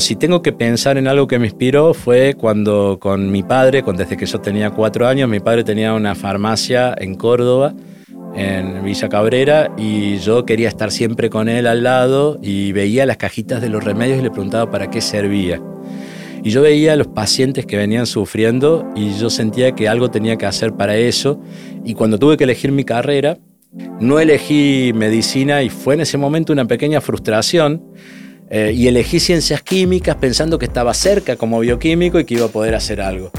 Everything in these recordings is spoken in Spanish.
Si tengo que pensar en algo que me inspiró fue cuando con mi padre, desde que yo tenía cuatro años, mi padre tenía una farmacia en Córdoba, en Villa Cabrera, y yo quería estar siempre con él al lado y veía las cajitas de los remedios y le preguntaba para qué servía. Y yo veía los pacientes que venían sufriendo y yo sentía que algo tenía que hacer para eso. Y cuando tuve que elegir mi carrera, no elegí medicina y fue en ese momento una pequeña frustración. Eh, y elegí ciencias químicas pensando que estaba cerca como bioquímico y que iba a poder hacer algo.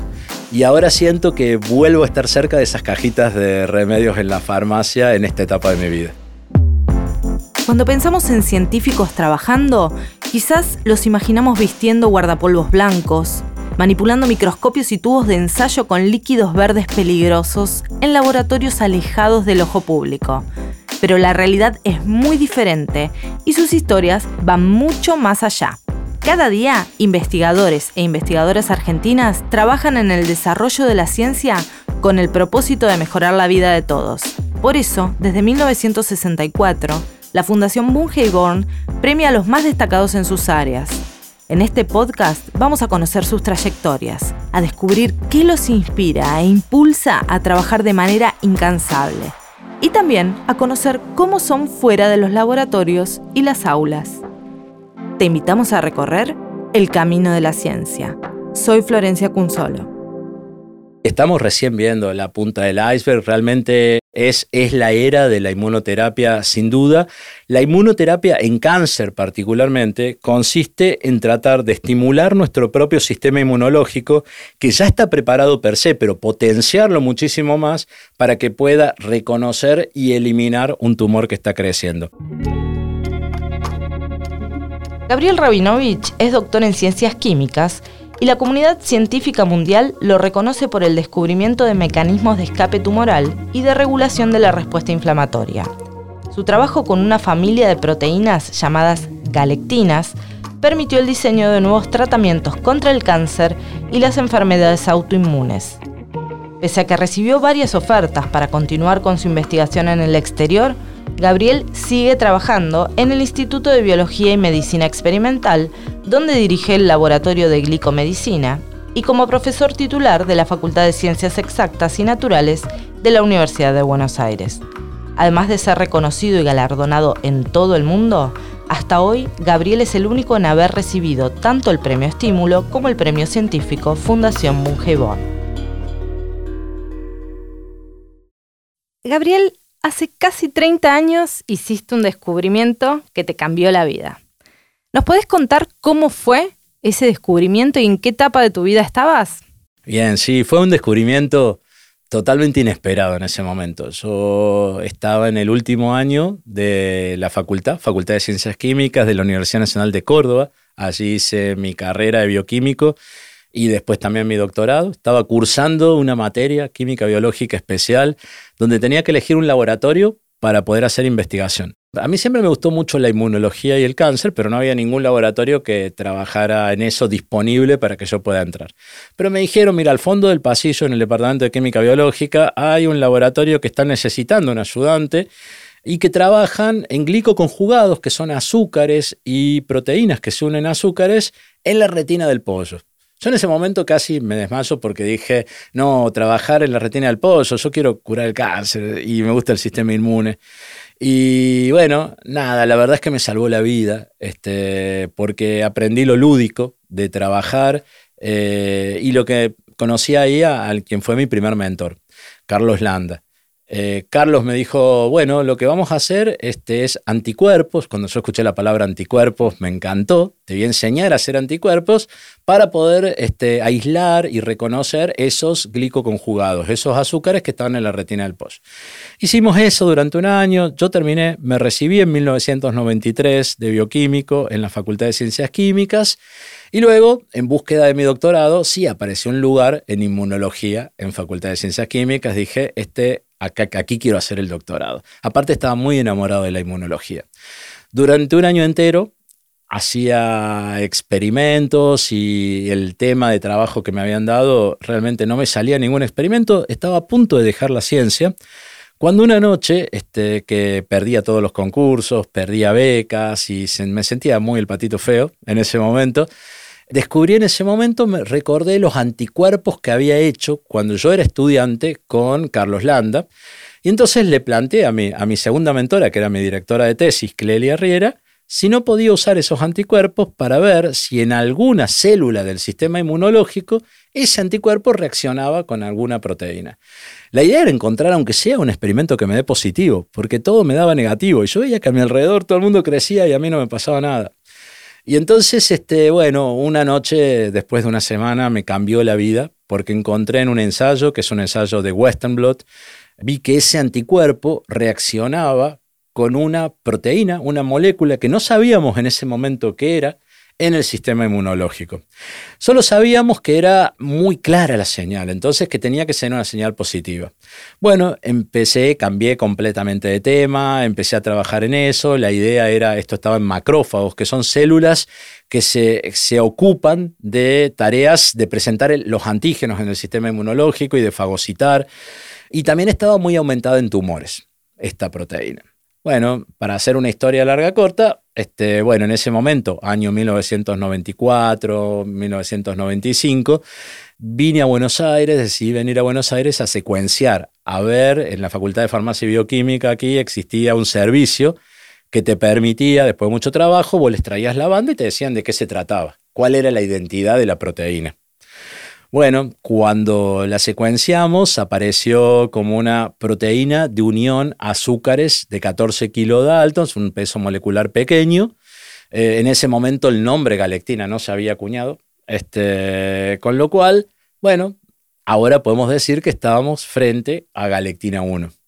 Y ahora siento que vuelvo a estar cerca de esas cajitas de remedios en la farmacia en esta etapa de mi vida. Cuando pensamos en científicos trabajando, quizás los imaginamos vistiendo guardapolvos blancos, manipulando microscopios y tubos de ensayo con líquidos verdes peligrosos en laboratorios alejados del ojo público. Pero la realidad es muy diferente y sus historias van mucho más allá. Cada día, investigadores e investigadoras argentinas trabajan en el desarrollo de la ciencia con el propósito de mejorar la vida de todos. Por eso, desde 1964, la Fundación Born premia a los más destacados en sus áreas. En este podcast vamos a conocer sus trayectorias, a descubrir qué los inspira e impulsa a trabajar de manera incansable y también a conocer cómo son fuera de los laboratorios y las aulas. Te invitamos a recorrer el camino de la ciencia. Soy Florencia Cunzolo. Estamos recién viendo la punta del iceberg, realmente es, es, la era de la inmunoterapia sin duda. La inmunoterapia en cáncer particularmente consiste en tratar de estimular nuestro propio sistema inmunológico que ya está preparado per se, pero potenciarlo muchísimo más para que pueda reconocer y eliminar un tumor que está creciendo. Gabriel Rabinovich es doctor en ciencias químicas y la comunidad científica mundial lo reconoce por el descubrimiento de mecanismos de escape tumoral y de regulación de la respuesta inflamatoria. Su trabajo con una familia de proteínas llamadas galectinas permitió el diseño de nuevos tratamientos contra el cáncer y las enfermedades autoinmunes. Pese a que recibió varias ofertas para continuar con su investigación en el exterior, Gabriel sigue trabajando en el Instituto de Biología y Medicina Experimental, donde dirige el Laboratorio de Glicomedicina, y como profesor titular de la Facultad de Ciencias Exactas y Naturales de la Universidad de Buenos Aires. Además de ser reconocido y galardonado en todo el mundo, hasta hoy Gabriel es el único en haber recibido tanto el premio Estímulo como el premio científico Fundación Bungeborn. Gabriel hace casi 30 años hiciste un descubrimiento que te cambió la vida. ¿Nos podés contar cómo fue ese descubrimiento y en qué etapa de tu vida estabas? Bien, sí, fue un descubrimiento totalmente inesperado en ese momento. Yo estaba en el último año de la facultad, Facultad de Ciencias Químicas de la Universidad Nacional de Córdoba. Allí hice mi carrera de bioquímico y después también mi doctorado. Estaba cursando una materia, química biológica especial, donde tenía que elegir un laboratorio para poder hacer investigación. A mí siempre me gustó mucho la inmunología y el cáncer, pero no había ningún laboratorio que trabajara en eso disponible para que yo pueda entrar. Pero me dijeron, mira, al fondo del pasillo, en el Departamento de Química Biológica, hay un laboratorio que está necesitando un ayudante y que trabajan en glicoconjugados, que son azúcares y proteínas que se unen a azúcares, en la retina del pollo. Yo en ese momento casi me desmayo porque dije, no, trabajar en la retina del pollo, yo quiero curar el cáncer y me gusta el sistema inmune. Y bueno, nada, la verdad es que me salvó la vida, este, porque aprendí lo lúdico de trabajar eh, y lo que conocí ahí a, quien fue mi primer mentor, Carlos Landa. Eh, Carlos me dijo, bueno, lo que vamos a hacer este, es anticuerpos. Cuando yo escuché la palabra anticuerpos me encantó. Te voy a enseñar a hacer anticuerpos para poder este, aislar y reconocer esos glicoconjugados, esos azúcares que estaban en la retina del pollo. Hicimos eso durante un año. Yo terminé, me recibí en 1993 de bioquímico en la Facultad de Ciencias Químicas. Y luego, en búsqueda de mi doctorado, sí apareció un lugar en inmunología en Facultad de Ciencias Químicas. Dije, este aquí quiero hacer el doctorado. Aparte estaba muy enamorado de la inmunología. Durante un año entero hacía experimentos y el tema de trabajo que me habían dado realmente no me salía ningún experimento. Estaba a punto de dejar la ciencia Cuando una noche este, que perdía todos los concursos, perdía becas y me sentía muy el patito feo en ese momento, descubrí en ese momento, me recordé los anticuerpos que había hecho cuando yo era estudiante con Carlos Landa. Y entonces le planteé a mi, a mi segunda mentora, que era mi directora de tesis, Clelia Riera, si no podía usar esos anticuerpos para ver si en alguna célula del sistema inmunológico ese anticuerpo reaccionaba con alguna proteína. La idea era encontrar, aunque sea un experimento que me dé positivo, porque todo me daba negativo y yo veía que a mi alrededor todo el mundo crecía y a mí no me pasaba nada. Y entonces, este, bueno, una noche después de una semana me cambió la vida porque encontré en un ensayo, que es un ensayo de Western Blot, vi que ese anticuerpo reaccionaba con una proteína, una molécula que no sabíamos en ese momento qué era en el sistema inmunológico. Solo sabíamos que era muy clara la señal, entonces que tenía que ser una señal positiva. Bueno, empecé, cambié completamente de tema, empecé a trabajar en eso, la idea era, esto estaba en macrófagos, que son células que se, se ocupan de tareas de presentar los antígenos en el sistema inmunológico y de fagocitar, y también estaba muy aumentada en tumores esta proteína. Bueno, para hacer una historia larga corta, este, bueno, en ese momento, año 1994, 1995, vine a Buenos Aires, decidí venir a Buenos Aires a secuenciar, a ver, en la Facultad de Farmacia y Bioquímica aquí existía un servicio que te permitía, después de mucho trabajo, vos les traías la banda y te decían de qué se trataba, cuál era la identidad de la proteína. Bueno, cuando la secuenciamos apareció como una proteína de unión azúcares de 14 kilodaltons, un peso molecular pequeño. Eh, en ese momento el nombre galectina no se había acuñado, este, con lo cual, bueno, ahora podemos decir que estábamos frente a galectina 1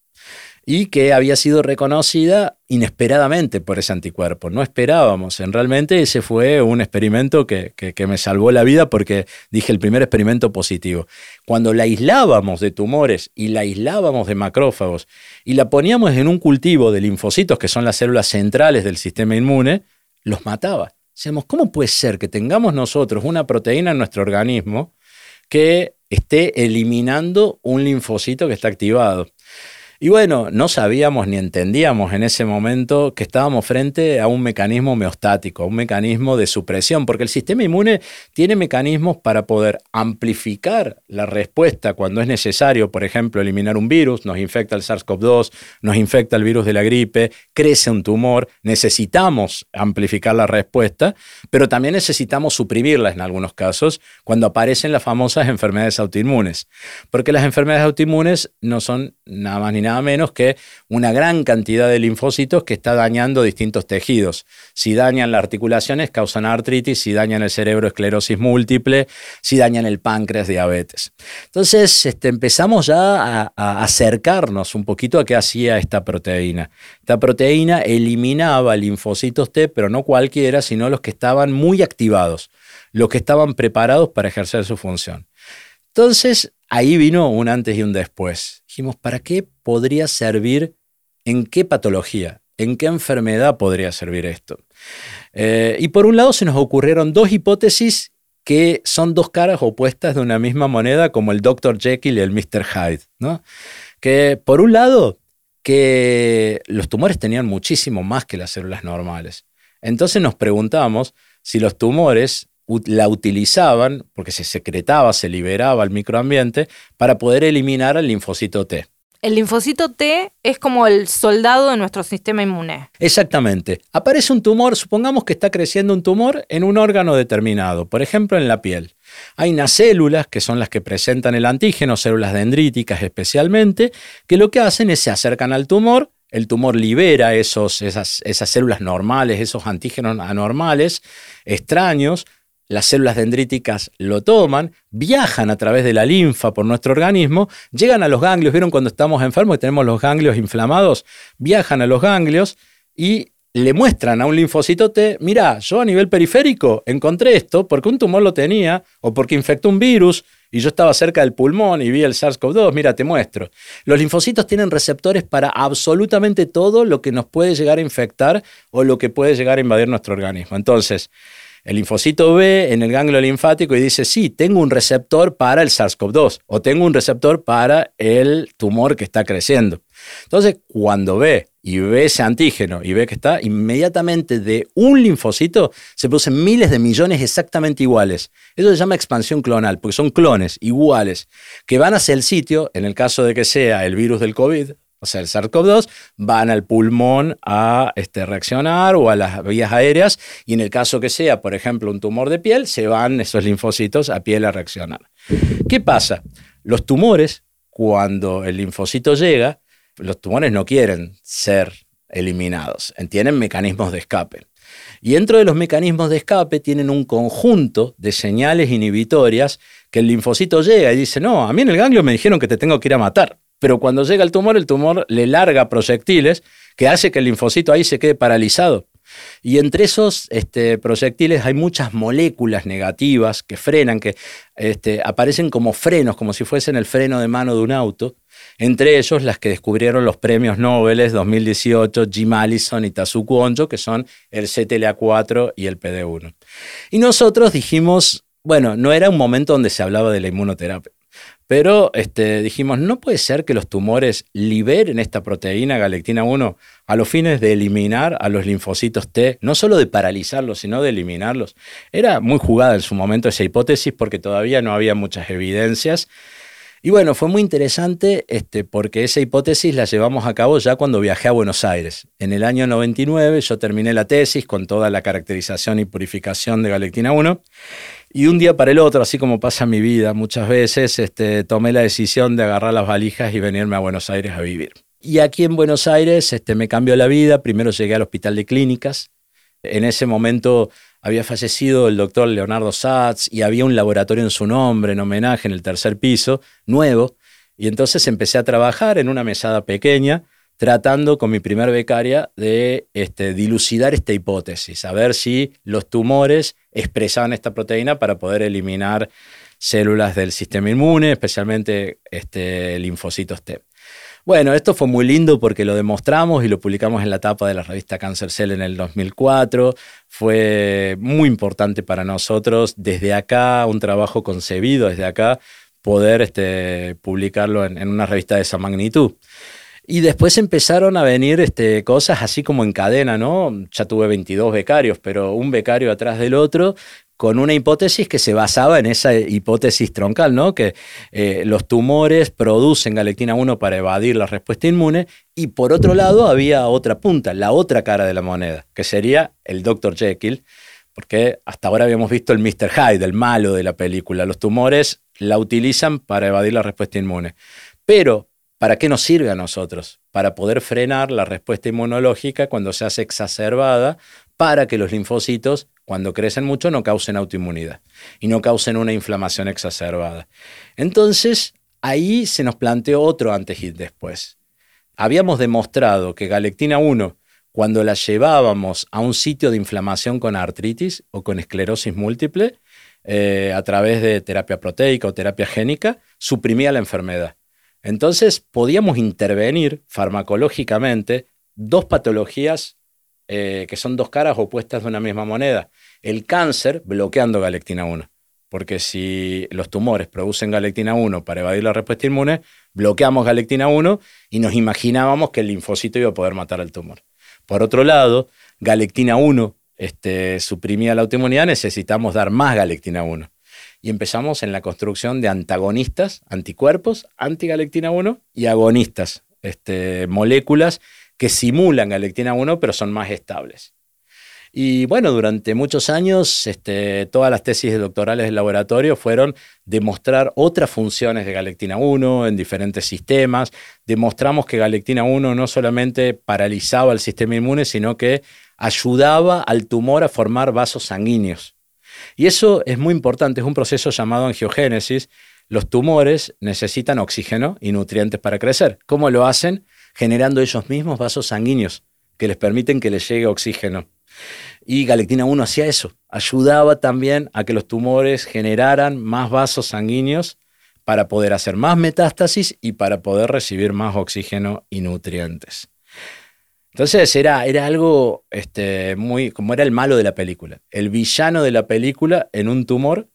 y que había sido reconocida inesperadamente por ese anticuerpo. No esperábamos, en realmente ese fue un experimento que, me salvó la vida porque dije el primer experimento positivo. Cuando la aislábamos de tumores y la aislábamos de macrófagos y la poníamos en un cultivo de linfocitos, que son las células centrales del sistema inmune, los mataba. Decíamos, ¿cómo puede ser que tengamos nosotros una proteína en nuestro organismo que esté eliminando un linfocito que está activado? Y bueno, no sabíamos ni entendíamos en ese momento que estábamos frente a un mecanismo homeostático, un mecanismo de supresión, porque el sistema inmune tiene mecanismos para poder amplificar la respuesta cuando es necesario, por ejemplo, eliminar un virus, nos infecta el SARS-CoV-2, nos infecta el virus de la gripe, crece un tumor, necesitamos amplificar la respuesta, pero también necesitamos suprimirla en algunos casos cuando aparecen las famosas enfermedades autoinmunes, porque las enfermedades autoinmunes no son nada más ni nada menos que una gran cantidad de linfocitos que está dañando distintos tejidos. Si dañan las articulaciones, causan artritis, si dañan el cerebro, esclerosis múltiple, si dañan el páncreas, diabetes. Entonces este, empezamos ya a, acercarnos un poquito a qué hacía esta proteína. Esta proteína eliminaba linfocitos T, pero no cualquiera, sino los que estaban muy activados, los que estaban preparados para ejercer su función. Entonces, ahí vino un antes y un después. Dijimos, ¿para qué podría servir? ¿En qué patología? ¿En qué enfermedad podría servir esto? Eh, y por un lado se nos ocurrieron dos hipótesis que son dos caras opuestas de una misma moneda, como el Dr. Jekyll y el Mr. Hyde. ¿no? Que por un lado, que los tumores tenían muchísimo más que las células normales. Entonces nos preguntamos si los tumores la utilizaban, porque se secretaba, se liberaba al microambiente, para poder eliminar al linfocito T. El linfocito T es como el soldado de nuestro sistema inmune. Exactamente. Aparece un tumor, supongamos que está creciendo un tumor en un órgano determinado, por ejemplo en la piel. Hay unas células, que son las que presentan el antígeno, células dendríticas especialmente, que lo que hacen es se acercan al tumor, el tumor libera esos, esas, esas células normales, esos antígenos anormales, extraños, las células dendríticas lo toman, viajan a través de la linfa por nuestro organismo, llegan a los ganglios, ¿vieron cuando estamos enfermos y tenemos los ganglios inflamados? Viajan a los ganglios y le muestran a un linfocito T, mira, yo a nivel periférico encontré esto porque un tumor lo tenía o porque infectó un virus y yo estaba cerca del pulmón y vi el SARS-CoV-2, mira, te muestro. Los linfocitos tienen receptores para absolutamente todo lo que nos puede llegar a infectar o lo que puede llegar a invadir nuestro organismo. Entonces, el linfocito ve en el ganglio linfático y dice, sí, tengo un receptor para el SARS-CoV-2 o tengo un receptor para el tumor que está creciendo. Entonces, cuando ve y ve ese antígeno y ve que está, inmediatamente de un linfocito se producen miles de millones exactamente iguales. Eso se llama expansión clonal, porque son clones iguales que van hacia el sitio, en el caso de que sea el virus del COVID, o sea, el SARS-CoV-2, van al pulmón a este, reaccionar o a las vías aéreas, y en el caso que sea, por ejemplo, un tumor de piel, se van esos linfocitos a piel a reaccionar. ¿Qué pasa? Los tumores, cuando el linfocito llega, los tumores no quieren ser eliminados, tienen mecanismos de escape. Y dentro de los mecanismos de escape tienen un conjunto de señales inhibitorias que el linfocito llega y dice, no, a mí en el ganglio me dijeron que te tengo que ir a matar. Pero cuando llega el tumor, el tumor le larga proyectiles que hace que el linfocito ahí se quede paralizado. Y entre esos este, proyectiles hay muchas moléculas negativas que frenan, que este, aparecen como frenos, como si fuesen el freno de mano de un auto. Entre ellos las que descubrieron los premios Nobel 2018, Jim Allison y Tazuku Onjo, que son el CTLA4 y el PD1. Y nosotros dijimos, bueno, no era un momento donde se hablaba de la inmunoterapia. Pero este, dijimos, no puede ser que los tumores liberen esta proteína galectina 1 a los fines de eliminar a los linfocitos T, no solo de paralizarlos, sino de eliminarlos. Era muy jugada en su momento esa hipótesis porque todavía no había muchas evidencias. Y bueno, fue muy interesante este, porque esa hipótesis la llevamos a cabo ya cuando viajé a Buenos Aires. En el año 99 yo terminé la tesis con toda la caracterización y purificación de galectina 1 y un día para el otro, así como pasa mi vida muchas veces, este, tomé la decisión de agarrar las valijas y venirme a Buenos Aires a vivir. Y aquí en Buenos Aires este, me cambió la vida. Primero llegué al Hospital de Clínicas. En ese momento había fallecido el doctor Leonardo Satz y había un laboratorio en su nombre, en homenaje, en el tercer piso, nuevo. Y entonces empecé a trabajar en una mesada pequeña tratando con mi primer becaria de este, dilucidar esta hipótesis, a ver si los tumores expresaban esta proteína para poder eliminar células del sistema inmune, especialmente este, linfocitos T. Bueno, esto fue muy lindo porque lo demostramos y lo publicamos en la tapa de la revista Cancer Cell en el 2004. Fue muy importante para nosotros desde acá, un trabajo concebido desde acá, poder este, publicarlo en una revista de esa magnitud. Y después empezaron a venir este, cosas así como en cadena, ¿no? Ya tuve 22 becarios, pero un becario atrás del otro, con una hipótesis que se basaba en esa hipótesis troncal, ¿no? Que eh, los tumores producen galectina 1 para evadir la respuesta inmune, y por otro lado había otra punta, la otra cara de la moneda, que sería el Dr. Jekyll, porque hasta ahora habíamos visto el Mr. Hyde, el malo de la película. Los tumores la utilizan para evadir la respuesta inmune. Pero ¿Para qué nos sirve a nosotros? Para poder frenar la respuesta inmunológica cuando se hace exacerbada para que los linfocitos, cuando crecen mucho, no causen autoinmunidad y no causen una inflamación exacerbada. Entonces, ahí se nos planteó otro antes y después. Habíamos demostrado que galectina 1, cuando la llevábamos a un sitio de inflamación con artritis o con esclerosis múltiple, eh, a través de terapia proteica o terapia génica, suprimía la enfermedad. Entonces podíamos intervenir farmacológicamente dos patologías eh, que son dos caras opuestas de una misma moneda. El cáncer bloqueando galectina 1, porque si los tumores producen galectina 1 para evadir la respuesta inmune, bloqueamos galectina 1 y nos imaginábamos que el linfocito iba a poder matar al tumor. Por otro lado, galectina 1 este, suprimía la autoinmunidad, necesitamos dar más galectina 1 y empezamos en la construcción de antagonistas, anticuerpos, antigalectina 1 y agonistas, este, moléculas que simulan galectina 1 pero son más estables. Y bueno, durante muchos años este, todas las tesis doctorales del laboratorio fueron demostrar otras funciones de galectina 1 en diferentes sistemas. Demostramos que galectina 1 no solamente paralizaba el sistema inmune, sino que ayudaba al tumor a formar vasos sanguíneos. Y eso es muy importante, es un proceso llamado angiogénesis. Los tumores necesitan oxígeno y nutrientes para crecer. ¿Cómo lo hacen? Generando ellos mismos vasos sanguíneos que les permiten que les llegue oxígeno. Y Galectina 1 hacía eso, ayudaba también a que los tumores generaran más vasos sanguíneos para poder hacer más metástasis y para poder recibir más oxígeno y nutrientes. Entonces era, era algo este, muy, como era el malo de la película. El villano de la película en un tumor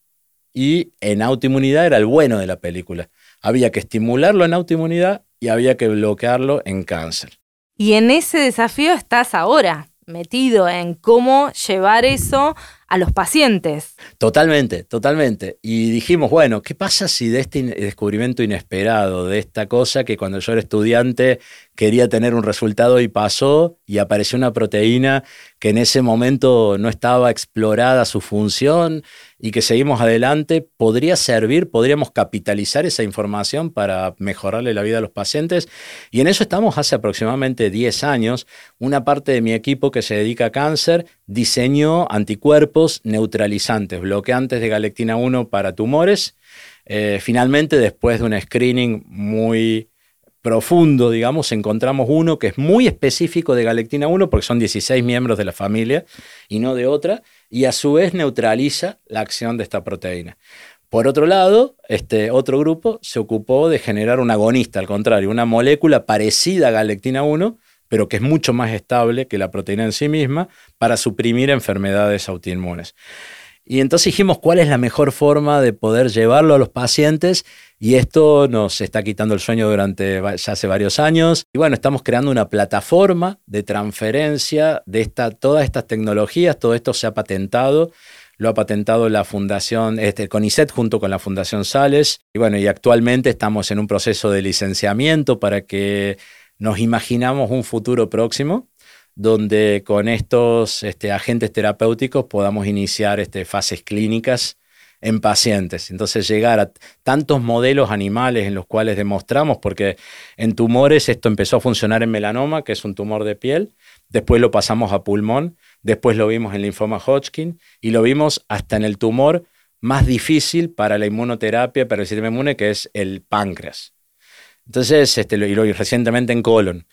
y en autoinmunidad era el bueno de la película. había que estimularlo en autoinmunidad y había que bloquearlo en cáncer. Y en ese desafío estás ahora, metido en cómo llevar eso a los pacientes. Totalmente, totalmente. Y dijimos, bueno, ¿qué pasa si de este descubrimiento inesperado, de esta cosa que cuando yo era estudiante quería tener un resultado y pasó y apareció una proteína que en ese momento no estaba explorada su función y que seguimos adelante, podría servir, podríamos capitalizar esa información para mejorarle la vida a los pacientes. Y en eso estamos hace aproximadamente 10 años. Una parte de mi equipo que se dedica a cáncer diseñó anticuerpos neutralizantes, bloqueantes de galectina 1 para tumores. Eh, finalmente, después de un screening muy profundo, digamos, encontramos uno que es muy específico de galectina 1 porque son 16 miembros de la familia y no de otra, y a su vez neutraliza la acción de esta proteína. Por otro lado, este otro grupo se ocupó de generar un agonista, al contrario, una molécula parecida a galectina 1, pero que es mucho más estable que la proteína en sí misma para suprimir enfermedades autoinmunes. Y entonces dijimos cuál es la mejor forma de poder llevarlo a los pacientes y esto nos está quitando el sueño durante ya hace varios años. Y bueno, estamos creando una plataforma de transferencia de esta, todas estas tecnologías, todo esto se ha patentado. Lo ha patentado la Fundación, este, CONICET junto con la Fundación Sales. Y bueno, y actualmente estamos en un proceso de licenciamiento para que nos imaginamos un futuro próximo donde con estos este, agentes terapéuticos podamos iniciar este, fases clínicas en pacientes. Entonces llegar a tantos modelos animales en los cuales demostramos, porque en tumores esto empezó a funcionar en melanoma, que es un tumor de piel, después lo pasamos a pulmón, después lo vimos en linfoma Hodgkin y lo vimos hasta en el tumor más difícil para la inmunoterapia, para el sistema inmune, que es el páncreas. Entonces, este, y lo, recientemente en colon.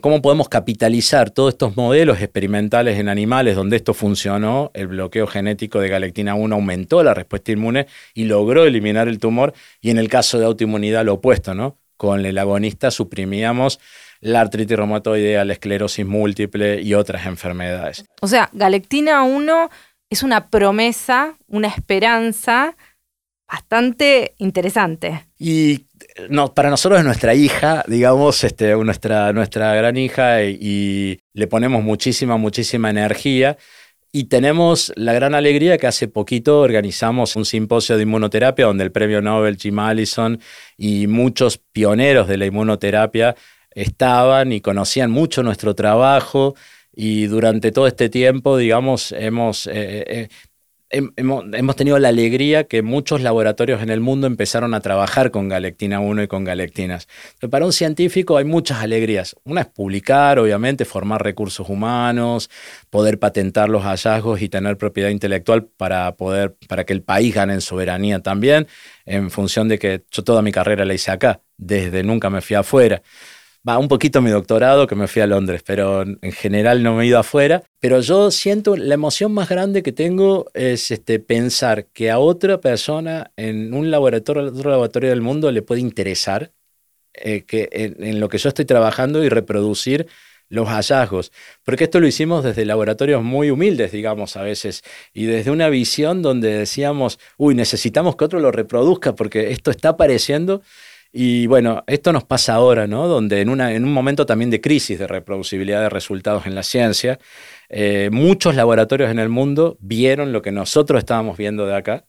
¿Cómo podemos capitalizar todos estos modelos experimentales en animales donde esto funcionó? El bloqueo genético de galectina 1 aumentó la respuesta inmune y logró eliminar el tumor. Y en el caso de autoinmunidad, lo opuesto, ¿no? Con el agonista suprimíamos la artritis reumatoidea, la esclerosis múltiple y otras enfermedades. O sea, galectina 1 es una promesa, una esperanza bastante interesante. Y no, para nosotros es nuestra hija, digamos, este, nuestra, nuestra gran hija y, le ponemos muchísima, muchísima energía. Y tenemos la gran alegría que hace poquito organizamos un simposio de inmunoterapia donde el premio Nobel Jim Allison y muchos pioneros de la inmunoterapia estaban y conocían mucho nuestro trabajo y durante todo este tiempo, digamos, hemos eh, eh, hemos, tenido la alegría que muchos laboratorios en el mundo empezaron a trabajar con galectina 1 y con galectinas. Pero para un científico hay muchas alegrías. Una es publicar, obviamente, formar recursos humanos, poder patentar los hallazgos y tener propiedad intelectual para poder para que el país gane en soberanía también, en función de que yo toda mi carrera la hice acá, desde nunca me fui afuera. Va, un poquito mi doctorado, que me fui a Londres, pero en general no me he ido afuera. Pero yo siento, la emoción más grande que tengo es este, pensar que a otra persona en un laboratorio, otro laboratorio del mundo le puede interesar eh, que, en, lo que yo estoy trabajando y reproducir los hallazgos. Porque esto lo hicimos desde laboratorios muy humildes, digamos, a veces, y desde una visión donde decíamos, uy, necesitamos que otro lo reproduzca porque esto está apareciendo y bueno, esto nos pasa ahora, ¿no? Donde en, una, en un momento también de crisis de reproducibilidad de resultados en la ciencia, eh, muchos laboratorios en el mundo vieron lo que nosotros estábamos viendo de acá.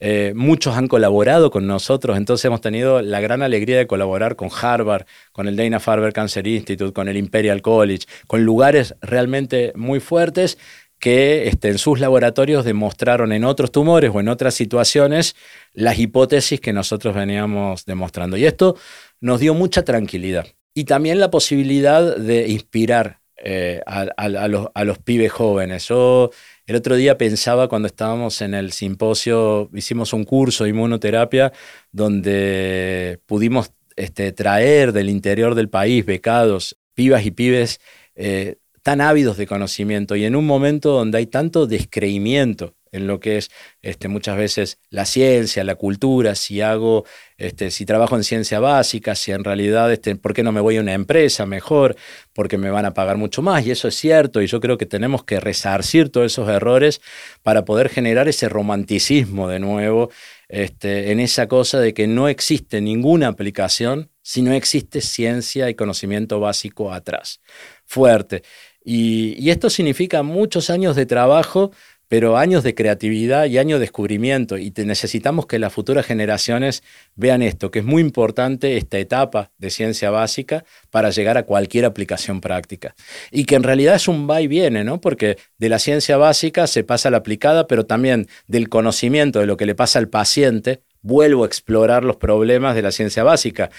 Eh, muchos han colaborado con nosotros, entonces hemos tenido la gran alegría de colaborar con Harvard, con el Dana-Farber Cancer Institute, con el Imperial College, con lugares realmente muy fuertes que este, en sus laboratorios demostraron en otros tumores o en otras situaciones las hipótesis que nosotros veníamos demostrando. Y esto nos dio mucha tranquilidad. Y también la posibilidad de inspirar eh, a, los, a, los, pibes jóvenes. Yo el otro día pensaba cuando estábamos en el simposio, hicimos un curso de inmunoterapia donde pudimos este, traer del interior del país becados, pibas y pibes eh, tan ávidos de conocimiento y en un momento donde hay tanto descreimiento en lo que es este, muchas veces la ciencia, la cultura, si hago, este, si trabajo en ciencia básica, si en realidad, este, ¿por qué no me voy a una empresa mejor? Porque me van a pagar mucho más. Y eso es cierto, y yo creo que tenemos que resarcir todos esos errores para poder generar ese romanticismo de nuevo este, en esa cosa de que no existe ninguna aplicación si no existe ciencia y conocimiento básico atrás. Fuerte. Y, esto significa muchos años de trabajo, pero años de creatividad y años de descubrimiento. Y necesitamos que las futuras generaciones vean esto, que es muy importante esta etapa de ciencia básica para llegar a cualquier aplicación práctica. Y que en realidad es un va y viene, ¿no? Porque de la ciencia básica se pasa a la aplicada, pero también del conocimiento de lo que le pasa al paciente, vuelvo a explorar los problemas de la ciencia básica.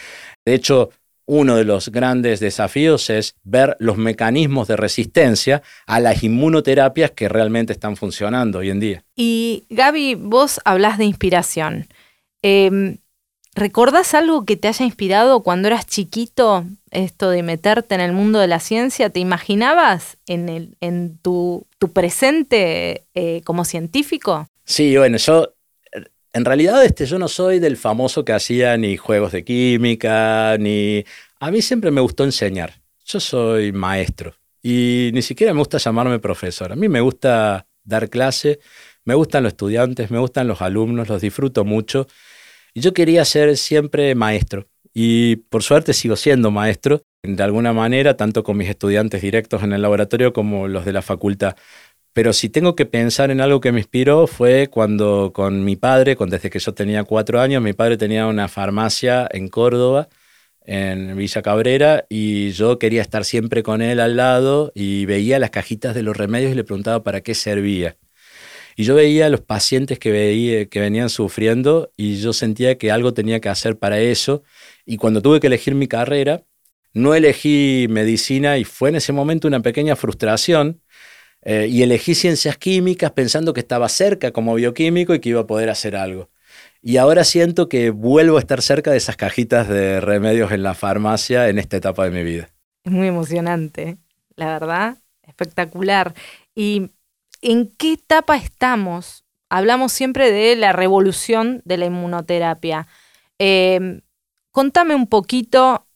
De hecho, uno de los grandes desafíos es ver los mecanismos de resistencia a las inmunoterapias que realmente están funcionando hoy en día. Y Gaby, vos hablas de inspiración. Eh, ¿Recordás algo que te haya inspirado cuando eras chiquito, esto de meterte en el mundo de la ciencia? ¿Te imaginabas en, el, en tu, presente eh, como científico? Sí, bueno, yo en realidad este, yo no soy del famoso que hacía ni juegos de química, ni... A mí siempre me gustó enseñar. Yo soy maestro y ni siquiera me gusta llamarme profesor. A mí me gusta dar clase, me gustan los estudiantes, me gustan los alumnos, los disfruto mucho. Y yo quería ser siempre maestro. Y por suerte sigo siendo maestro, de alguna manera, tanto con mis estudiantes directos en el laboratorio como los de la facultad. Pero si tengo que pensar en algo que me inspiró fue cuando con mi padre, desde que yo tenía cuatro años, mi padre tenía una farmacia en Córdoba, en Villa Cabrera, y yo quería estar siempre con él al lado y veía las cajitas de los remedios y le preguntaba para qué servía. Y yo veía los pacientes que, veía, que venían sufriendo y yo sentía que algo tenía que hacer para eso. Y cuando tuve que elegir mi carrera, no elegí medicina y fue en ese momento una pequeña frustración eh, y elegí ciencias químicas pensando que estaba cerca como bioquímico y que iba a poder hacer algo. Y ahora siento que vuelvo a estar cerca de esas cajitas de remedios en la farmacia en esta etapa de mi vida. Es muy emocionante, la verdad, espectacular. ¿Y en qué etapa estamos? Hablamos siempre de la revolución de la inmunoterapia. Em, contame un poquito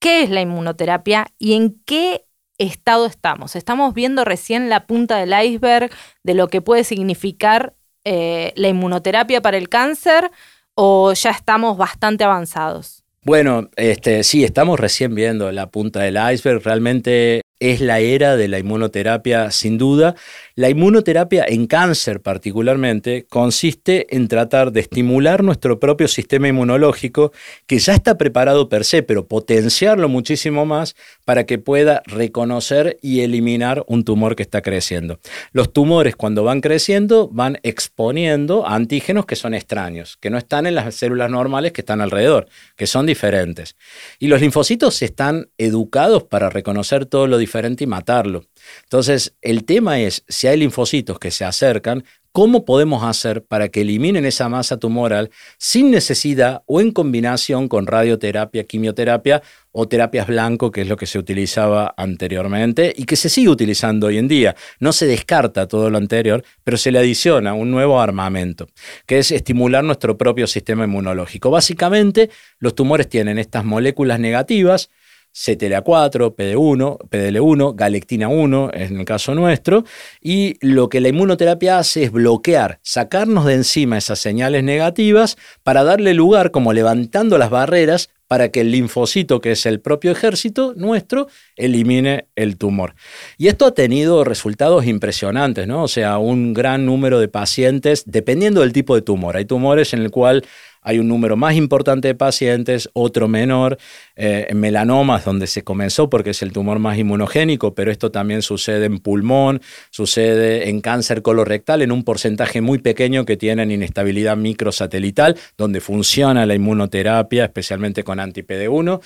qué es la inmunoterapia y en qué estado estamos. Estamos viendo recién la punta del iceberg de lo que puede significar eh, la inmunoterapia para el cáncer o ya estamos bastante avanzados. Bueno, este, sí, estamos recién viendo la punta del iceberg. Realmente es la era de la inmunoterapia sin duda. La inmunoterapia en cáncer particularmente consiste en tratar de estimular nuestro propio sistema inmunológico que ya está preparado per se, pero potenciarlo muchísimo más para que pueda reconocer y eliminar un tumor que está creciendo. Los tumores cuando van creciendo van exponiendo antígenos que son extraños, que no están en las células normales que están alrededor, que son diferentes. Y los linfocitos están educados para reconocer todo lo diferente y matarlo. Entonces, el tema es, si hay linfocitos que se acercan, ¿cómo podemos hacer para que eliminen esa masa tumoral sin necesidad o en combinación con radioterapia, quimioterapia o terapias blanco, que es lo que se utilizaba anteriormente y que se sigue utilizando hoy en día? No se descarta todo lo anterior, pero se le adiciona un nuevo armamento, que es estimular nuestro propio sistema inmunológico. Básicamente, los tumores tienen estas moléculas negativas, CTLA4, PD1, PDL1, galectina 1 en el caso nuestro, y lo que la inmunoterapia hace es bloquear, sacarnos de encima esas señales negativas para darle lugar, como levantando las barreras, para que el linfocito, que es el propio ejército nuestro, elimine el tumor. Y esto ha tenido resultados impresionantes, ¿no? O sea, un gran número de pacientes, dependiendo del tipo de tumor. Hay tumores en el cual hay un número más importante de pacientes, otro menor. Eh, en melanomas, donde se comenzó porque es el tumor más inmunogénico, pero esto también sucede en pulmón, sucede en cáncer colorectal, en un porcentaje muy pequeño que tienen inestabilidad microsatelital, donde funciona la inmunoterapia, especialmente con anti-PD1.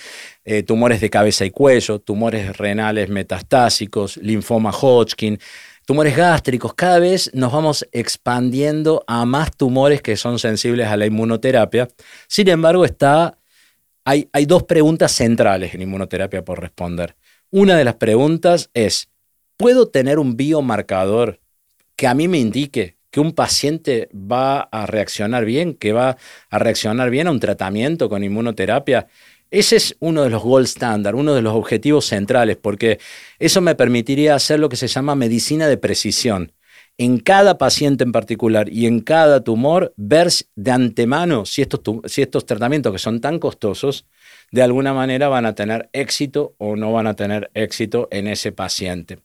Eh, tumores de cabeza y cuello, tumores renales metastásicos, linfoma Hodgkin tumores gástricos, cada vez nos vamos expandiendo a más tumores que son sensibles a la inmunoterapia. Sin embargo, está, hay, hay dos preguntas centrales en inmunoterapia por responder. Una de las preguntas es, ¿puedo tener un biomarcador que a mí me indique que un paciente va a reaccionar bien, que va a reaccionar bien a un tratamiento con inmunoterapia, ese es uno de los gold standard, uno de los objetivos centrales, porque eso me permitiría hacer lo que se llama medicina de precisión. En cada paciente en particular y en cada tumor, ver de antemano si estos, si estos tratamientos que son tan costosos de alguna manera van a tener éxito o no van a tener éxito en ese paciente.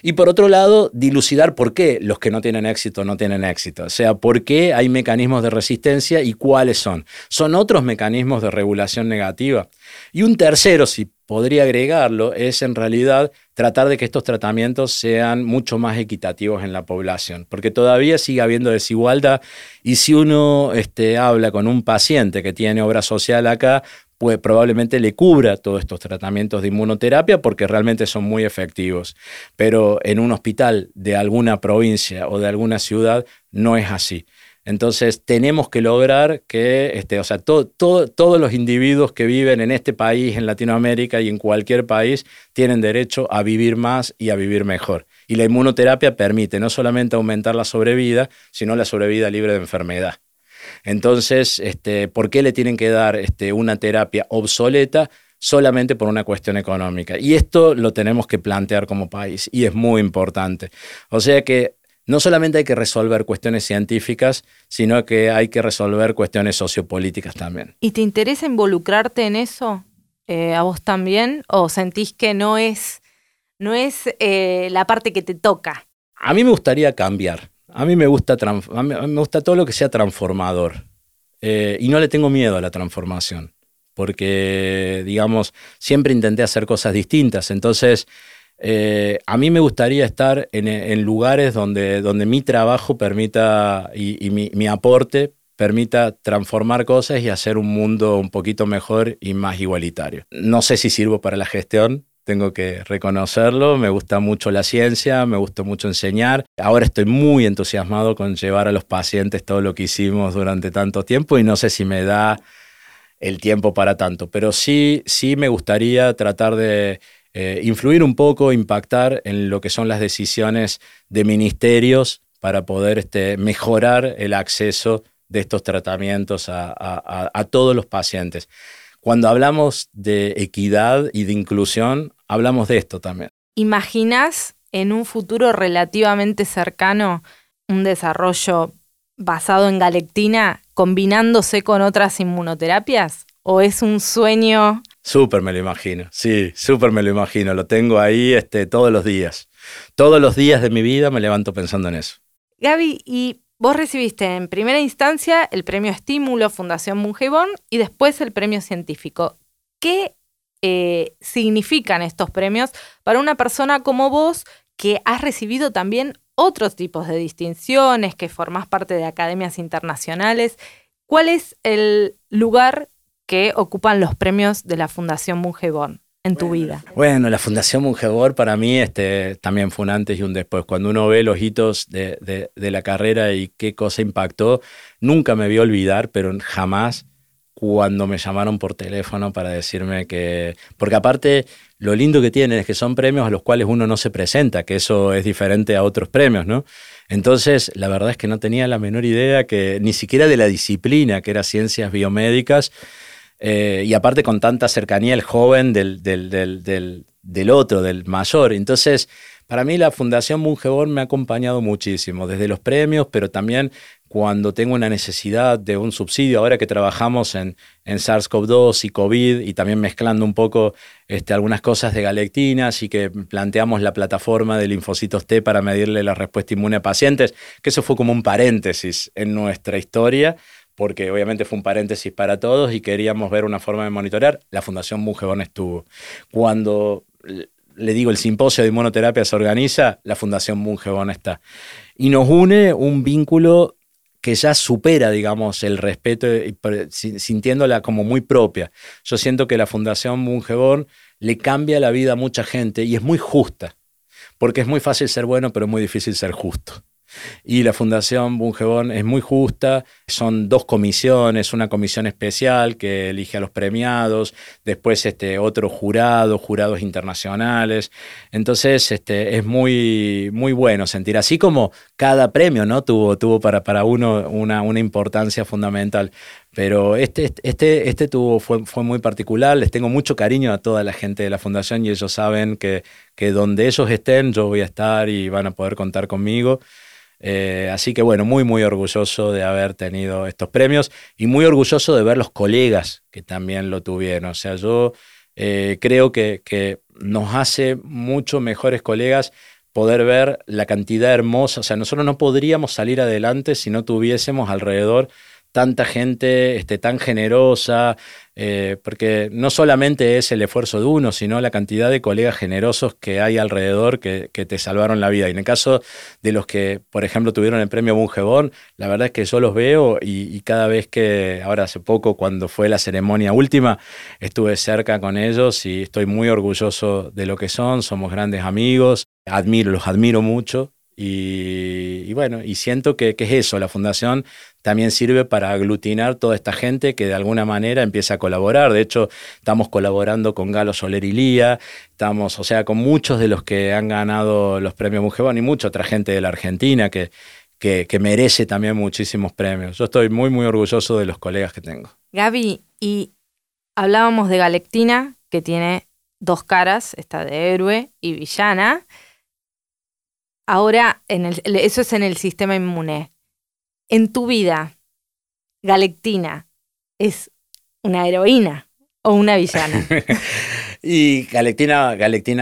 Y por otro lado, dilucidar por qué los que no tienen éxito no tienen éxito. O sea, por qué hay mecanismos de resistencia y cuáles son. Son otros mecanismos de regulación negativa. Y un tercero, si podría agregarlo, es en realidad tratar de que estos tratamientos sean mucho más equitativos en la población, porque todavía sigue habiendo desigualdad y si uno este, habla con un paciente que tiene obra social acá, pues probablemente le cubra todos estos tratamientos de inmunoterapia porque realmente son muy efectivos. Pero en un hospital de alguna provincia o de alguna ciudad no es así. Entonces tenemos que lograr que, este, o sea, todos los individuos que viven en este país, en Latinoamérica y en cualquier país, tienen derecho a vivir más y a vivir mejor. Y la inmunoterapia permite no solamente aumentar la sobrevida, sino la sobrevida libre de enfermedad. Entonces, este, ¿por qué le tienen que dar este, una terapia obsoleta? solamente por una cuestión económica. Y esto lo tenemos que plantear como país y es muy importante. O sea que no solamente hay que resolver cuestiones científicas, sino que hay que resolver cuestiones sociopolíticas también. ¿Y te interesa involucrarte en eso? Eh, ¿A vos también? ¿O sentís que no es, no es eh, la parte que te toca? A mí me gustaría cambiar. A mí me gusta, me gusta todo lo que sea transformador. Eh, y no le tengo miedo a la transformación, porque, digamos, siempre intenté hacer cosas distintas. Entonces, eh, a mí me gustaría estar en, lugares donde, donde, mi trabajo permita y, mi, mi, aporte permita transformar cosas y hacer un mundo un poquito mejor y más igualitario. No sé si sirvo para la gestión, tengo que reconocerlo. Me gusta mucho la ciencia, me gusta mucho enseñar. Ahora estoy muy entusiasmado con llevar a los pacientes todo lo que hicimos durante tanto tiempo y no sé si me da el tiempo para tanto, pero sí, sí me gustaría tratar de eh, influir un poco, impactar en lo que son las decisiones de ministerios para poder este, mejorar el acceso de estos tratamientos a todos los pacientes. Cuando hablamos de equidad y de inclusión, hablamos de esto también. ¿Imaginas en un futuro relativamente cercano un desarrollo basado en galectina combinándose con otras inmunoterapias? ¿O es un sueño? Súper me lo imagino, sí, súper me lo imagino. Lo tengo ahí este, todos los días. Todos los días de mi vida me levanto pensando en eso. Gaby, y vos recibiste en primera instancia el premio Estímulo Fundación Mungibón y después el premio científico. ¿Qué eh, significan estos premios para una persona como vos que has recibido también otros tipos de distinciones, que formás parte de academias internacionales. ¿Cuál es el lugar que ocupan los premios de la Fundación Mungebón en tu vida? Bueno, la Fundación Mungebor para mí este, también fue un antes y un después. Cuando uno ve los hitos de, de la carrera y qué cosa impactó, nunca me voy a olvidar, pero jamás cuando me llamaron por teléfono para decirme que, porque aparte lo lindo que tienen es que son premios a los cuales uno no se presenta, que eso es diferente a otros premios, ¿no? Entonces, la verdad es que no tenía la menor idea que ni siquiera de la disciplina, que era ciencias biomédicas, eh, y aparte con tanta cercanía el joven del, del, del, del otro, del mayor. Entonces, para mí la Fundación Mungebor me ha acompañado muchísimo, desde los premios, pero también cuando tengo una necesidad de un subsidio, ahora que trabajamos en, en SARS-CoV-2 y COVID y también mezclando un poco este, algunas cosas de galectinas y que planteamos la plataforma de linfocitos T para medirle la respuesta inmune a pacientes, que eso fue como un paréntesis en nuestra historia porque obviamente fue un paréntesis para todos y queríamos ver una forma de monitorear. La Fundación Mugebón estuvo. Cuando le digo, el simposio de inmunoterapia se organiza, la Fundación Mungebón está. Y nos une un vínculo que ya supera, digamos, el respeto, sintiéndola como muy propia. Yo siento que la Fundación Mungebón le cambia la vida a mucha gente y es muy justa, porque es muy fácil ser bueno, pero es muy difícil ser justo. Y la Fundación Bungebón es muy justa, son dos comisiones, una comisión especial que elige a los premiados, después este, otro jurado, jurados internacionales. Entonces este, es muy, muy bueno sentir, así como cada premio ¿no? tuvo, tuvo para, para uno una, una importancia fundamental. Pero este, este, este tuvo, fue, fue muy particular, les tengo mucho cariño a toda la gente de la fundación y ellos saben que, que donde ellos estén yo voy a estar y van a poder contar conmigo. Eh, así que bueno, muy, muy orgulloso de haber tenido estos premios y muy orgulloso de ver los colegas que también lo tuvieron. O sea, yo eh, creo que, que nos hace mucho mejores colegas poder ver la cantidad hermosa. O sea, nosotros no podríamos salir adelante si no tuviésemos alrededor tanta gente este, tan generosa, eh, porque no solamente es el esfuerzo de uno, sino la cantidad de colegas generosos que hay alrededor que, te salvaron la vida. Y en el caso de los que, por ejemplo, tuvieron el premio Bungebón, la verdad es que yo los veo y, cada vez que, ahora hace poco, cuando fue la ceremonia última, estuve cerca con ellos y estoy muy orgulloso de lo que son, somos grandes amigos, admiro, los admiro mucho y, bueno, y siento que, es eso, la fundación también sirve para aglutinar toda esta gente que de alguna manera empieza a colaborar. De hecho, estamos colaborando con Galo Soler y Lía, estamos, o sea, con muchos de los que han ganado los premios Mujerbón y mucha otra gente de la Argentina que, que, que merece también muchísimos premios. Yo estoy muy, muy orgulloso de los colegas que tengo. Gaby, y hablábamos de Galectina, que tiene dos caras, esta de héroe y villana. Ahora, en el, eso es en el sistema inmune. En tu vida, Galectina es una heroína o una villana. y Galectina,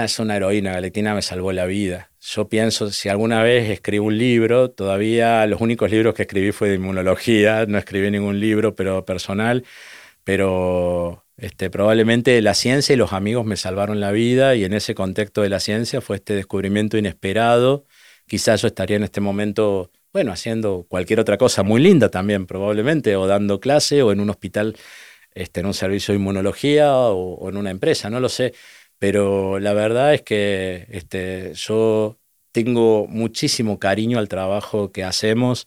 es una heroína, Galectina me salvó la vida. Yo pienso, si alguna vez escribo un libro, todavía los únicos libros que escribí fue de inmunología, no escribí ningún libro, pero personal, pero este, probablemente la ciencia y los amigos me salvaron la vida y en ese contexto de la ciencia fue este descubrimiento inesperado quizás yo estaría en este momento, bueno, haciendo cualquier otra cosa muy linda también, probablemente, o dando clase, o en un hospital, este, en un servicio de inmunología, o, en una empresa, no lo sé. Pero la verdad es que este, yo tengo muchísimo cariño al trabajo que hacemos.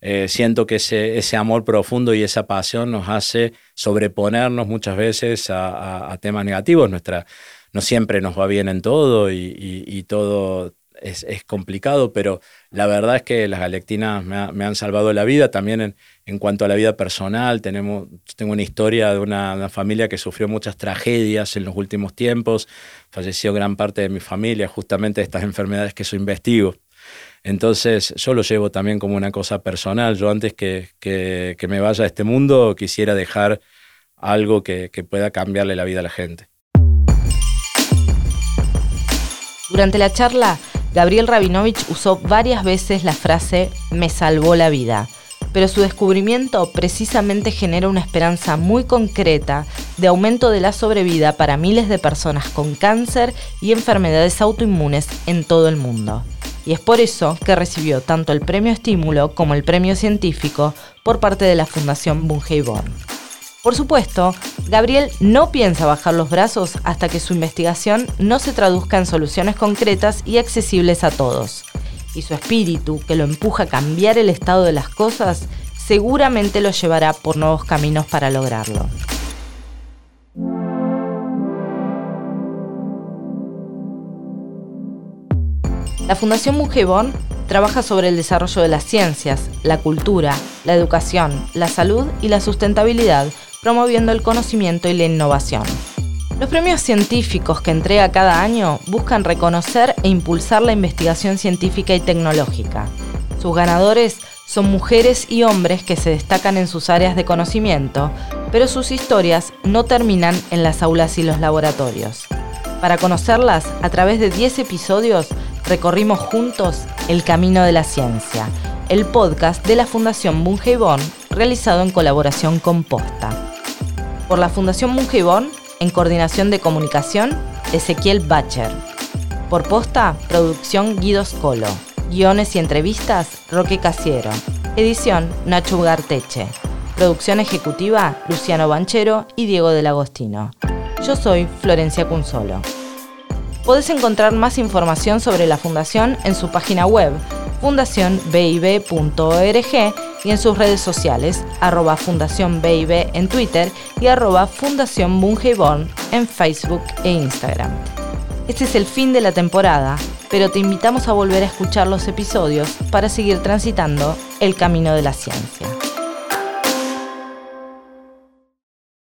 Eh, siento que ese, amor profundo y esa pasión nos hace sobreponernos muchas veces a, temas negativos. Nuestra, no siempre nos va bien en todo y todo, es, complicado, pero la verdad es que las galectinas me, han salvado la vida. También en, en, cuanto a la vida personal, tenemos, tengo una historia de una, familia que sufrió muchas tragedias en los últimos tiempos. Falleció gran parte de mi familia justamente de estas enfermedades que yo investigo. Entonces yo lo llevo también como una cosa personal. Yo antes que, que, me vaya a este mundo quisiera dejar algo que, que pueda cambiarle la vida a la gente. Durante la charla Gabriel Rabinovich usó varias veces la frase me salvó la vida, pero su descubrimiento precisamente genera una esperanza muy concreta de aumento de la sobrevida para miles de personas con cáncer y enfermedades autoinmunes en todo el mundo. Y es por eso que recibió tanto el premio estímulo como el premio científico por parte de la Fundación Born. Por supuesto, Gabriel no piensa bajar los brazos hasta que su investigación no se traduzca en soluciones concretas y accesibles a todos. Y su espíritu, que lo empuja a cambiar el estado de las cosas, seguramente lo llevará por nuevos caminos para lograrlo. La Fundación Mujibón trabaja sobre el desarrollo de las ciencias, la cultura, la educación, la salud y la sustentabilidad promoviendo el conocimiento y la innovación. Los premios científicos que entrega cada año buscan reconocer e impulsar la investigación científica y tecnológica. Sus ganadores son mujeres y hombres que se destacan en sus áreas de conocimiento, pero sus historias no terminan en las aulas y los laboratorios. Para conocerlas, a través de 10 episodios, recorrimos juntos el camino de la ciencia, el podcast de la Fundación Bungeibon, realizado en colaboración con Posta por la Fundación Mungibón, en coordinación de comunicación, Ezequiel Bacher. Por posta, producción Guido Scolo. Guiones y entrevistas, Roque Casiero. Edición, Nacho Ugarteche. Producción ejecutiva, Luciano Banchero y Diego del Agostino. Yo soy Florencia Cunzolo. Podés encontrar más información sobre la Fundación en su página web fundacionbib.org y en sus redes sociales, arroba Fundación en Twitter y arroba Fundación en Facebook e Instagram. Este es el fin de la temporada, pero te invitamos a volver a escuchar los episodios para seguir transitando el camino de la ciencia.